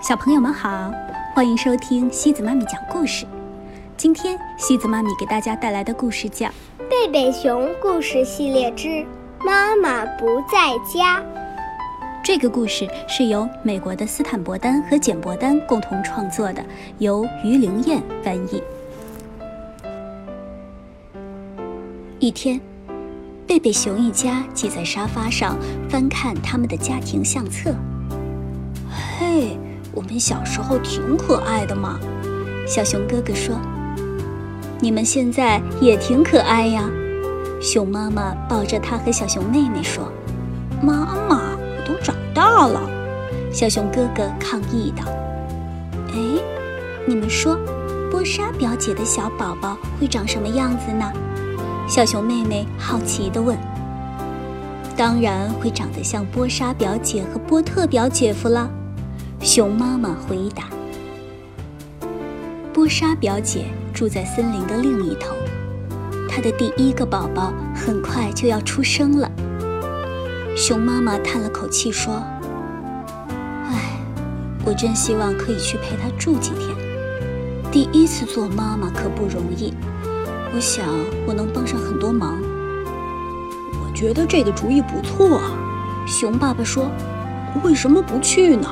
小朋友们好，欢迎收听西子妈咪讲故事。今天西子妈咪给大家带来的故事叫《贝贝熊故事系列之妈妈不在家》。这个故事是由美国的斯坦伯丹和简伯丹共同创作的，由于灵燕翻译。一天，贝贝熊一家挤在沙发上翻看他们的家庭相册。嘿。我们小时候挺可爱的嘛，小熊哥哥说：“你们现在也挺可爱呀。”熊妈妈抱着他和小熊妹妹说：“妈妈，我都长大了。”小熊哥哥抗议道：“哎，你们说，波莎表姐的小宝宝会长什么样子呢？”小熊妹妹好奇地问。“当然会长得像波莎表姐和波特表姐夫了。”熊妈妈回答：“波莎表姐住在森林的另一头，她的第一个宝宝很快就要出生了。”熊妈妈叹了口气说：“唉，我真希望可以去陪她住几天。第一次做妈妈可不容易，我想我能帮上很多忙。”我觉得这个主意不错啊，熊爸爸说：“为什么不去呢？”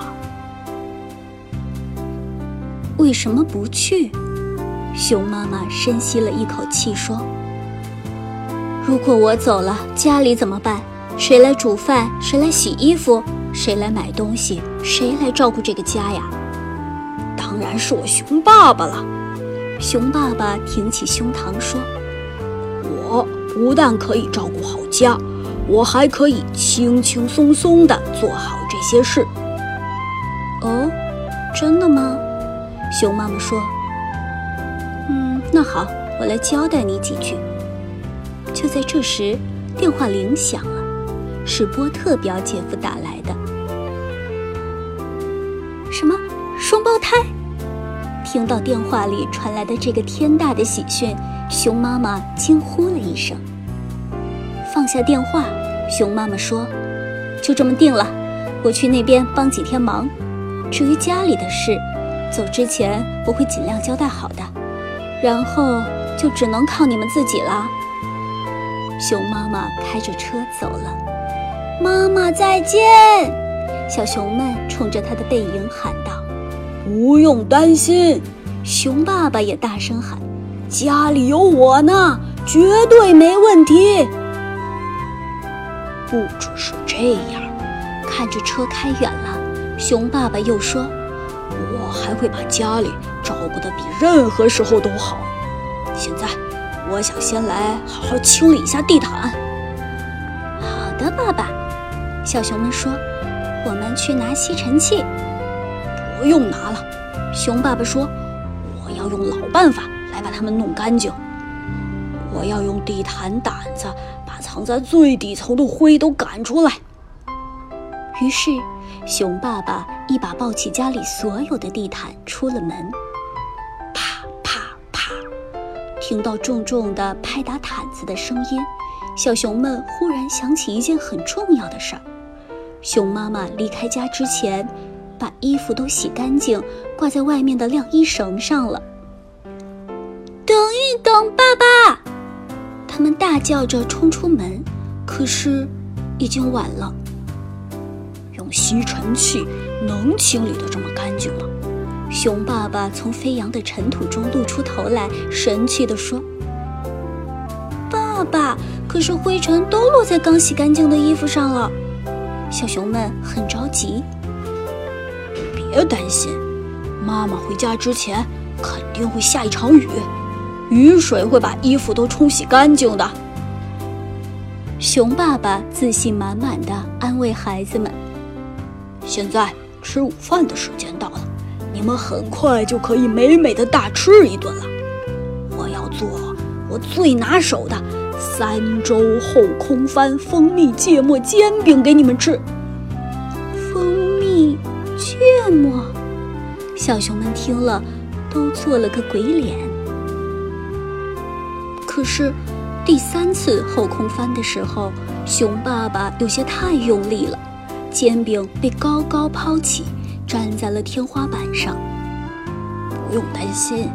为什么不去？熊妈妈深吸了一口气说：“如果我走了，家里怎么办？谁来煮饭？谁来洗衣服？谁来买东西？谁来照顾这个家呀？”当然是我熊爸爸了。熊爸爸挺起胸膛说：“我不但可以照顾好家，我还可以轻轻松松地做好这些事。”哦，真的吗？熊妈妈说：“嗯，那好，我来交代你几句。”就在这时，电话铃响了，是波特表姐夫打来的。什么？双胞胎？听到电话里传来的这个天大的喜讯，熊妈妈惊呼了一声。放下电话，熊妈妈说：“就这么定了，我去那边帮几天忙。至于家里的事……”走之前我会尽量交代好的，然后就只能靠你们自己了。熊妈妈开着车走了，妈妈再见！小熊们冲着它的背影喊道：“不用担心！”熊爸爸也大声喊：“家里有我呢，绝对没问题！”不只是这样，看着车开远了，熊爸爸又说。我还会把家里照顾得比任何时候都好。现在，我想先来好好清理一下地毯。好的，爸爸。小熊们说：“我们去拿吸尘器。”不用拿了，熊爸爸说：“我要用老办法来把它们弄干净。我要用地毯掸子把藏在最底层的灰都赶出来。”于是。熊爸爸一把抱起家里所有的地毯，出了门。啪啪啪，听到重重的拍打毯子的声音，小熊们忽然想起一件很重要的事儿：熊妈妈离开家之前，把衣服都洗干净，挂在外面的晾衣绳上了。等一等，爸爸！他们大叫着冲出门，可是已经晚了。用吸尘器能清理得这么干净吗？熊爸爸从飞扬的尘土中露出头来，神气地说：“爸爸，可是灰尘都落在刚洗干净的衣服上了。”小熊们很着急。别担心，妈妈回家之前肯定会下一场雨，雨水会把衣服都冲洗干净的。熊爸爸自信满满的安慰孩子们。现在吃午饭的时间到了，你们很快就可以美美的大吃一顿了。我要做我最拿手的三周后空翻蜂蜜芥末煎饼给你们吃。蜂蜜芥末，小熊们听了都做了个鬼脸。可是第三次后空翻的时候，熊爸爸有些太用力了。煎饼被高高抛起，粘在了天花板上。不用担心，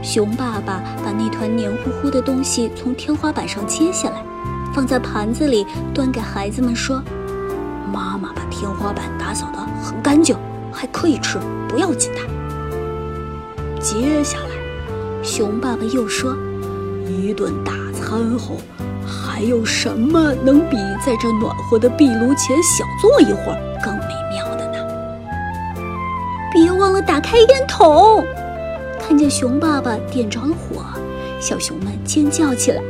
熊爸爸把那团黏糊糊的东西从天花板上揭下来，放在盘子里，端给孩子们说：“妈妈把天花板打扫得很干净，还可以吃，不要紧的。”接下来，熊爸爸又说：“一顿大餐后，还有什么能比在这暖和的壁炉前小坐一会儿更美妙的呢？”别忘了打开烟筒。看见熊爸爸点着了火，小熊们尖叫起来。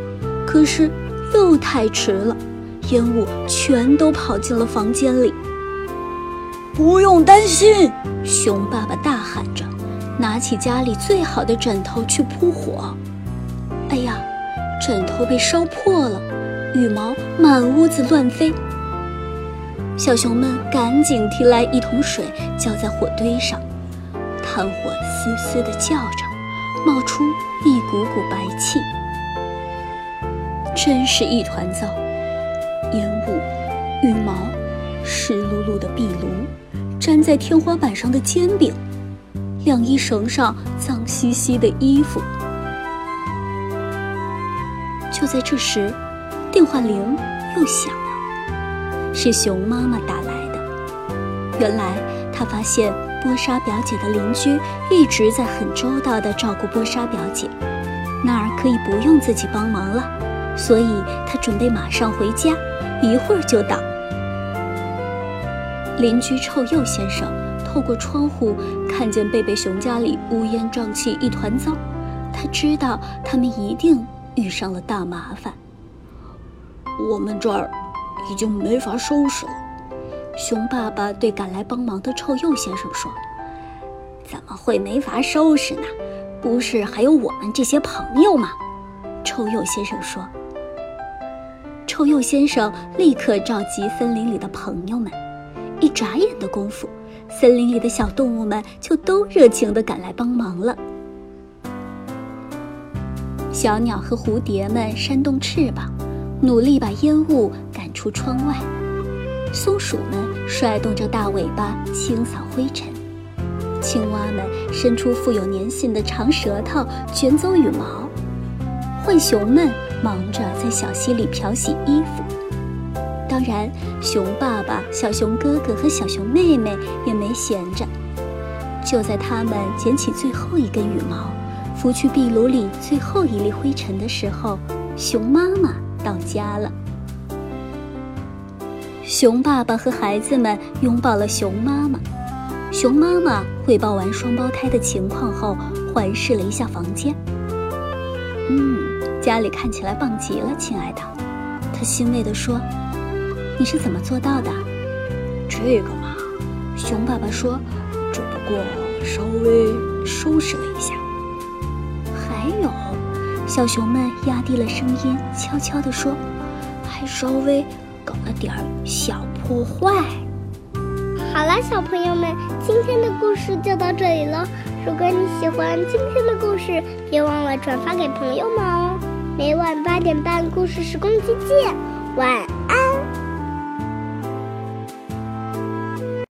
可是又太迟了，烟雾全都跑进了房间里。不用担心，熊爸爸大喊着，拿起家里最好的枕头去扑火。枕头被烧破了，羽毛满屋子乱飞。小熊们赶紧提来一桶水，浇在火堆上。炭火嘶嘶地叫着，冒出一股股白气，真是一团糟。烟雾、羽毛、湿漉漉的壁炉、粘在天花板上的煎饼、晾衣绳上脏兮兮的衣服。就在这时，电话铃又响了，是熊妈妈打来的。原来她发现。波莎表姐的邻居一直在很周到地照顾波莎表姐，那儿可以不用自己帮忙了，所以她准备马上回家，一会儿就到。邻居臭鼬先生透过窗户看见贝贝熊家里乌烟瘴气一团糟，他知道他们一定遇上了大麻烦。我们这儿已经没法收拾了。熊爸爸对赶来帮忙的臭鼬先生说：“怎么会没法收拾呢？不是还有我们这些朋友吗？”臭鼬先生说。臭鼬先生立刻召集森林里的朋友们，一眨眼的功夫，森林里的小动物们就都热情地赶来帮忙了。小鸟和蝴蝶们扇动翅膀，努力把烟雾赶出窗外。松鼠们甩动着大尾巴清扫灰尘，青蛙们伸出富有粘性的长舌头卷走羽毛，浣熊们忙着在小溪里漂洗衣服。当然，熊爸爸、小熊哥哥和小熊妹妹也没闲着。就在他们捡起最后一根羽毛，拂去壁炉里最后一粒灰尘的时候，熊妈妈到家了。熊爸爸和孩子们拥抱了熊妈妈。熊妈妈汇报完双胞胎的情况后，环视了一下房间。嗯，家里看起来棒极了，亲爱的。她欣慰地说：“你是怎么做到的？”这个嘛，熊爸爸说：“只不过稍微收拾了一下。”小熊们压低了声音，悄悄地说：“还稍微……”搞了点儿小破坏。好了，小朋友们，今天的故事就到这里了。如果你喜欢今天的故事，别忘了转发给朋友们哦。每晚八点半，故事时光机见，晚安。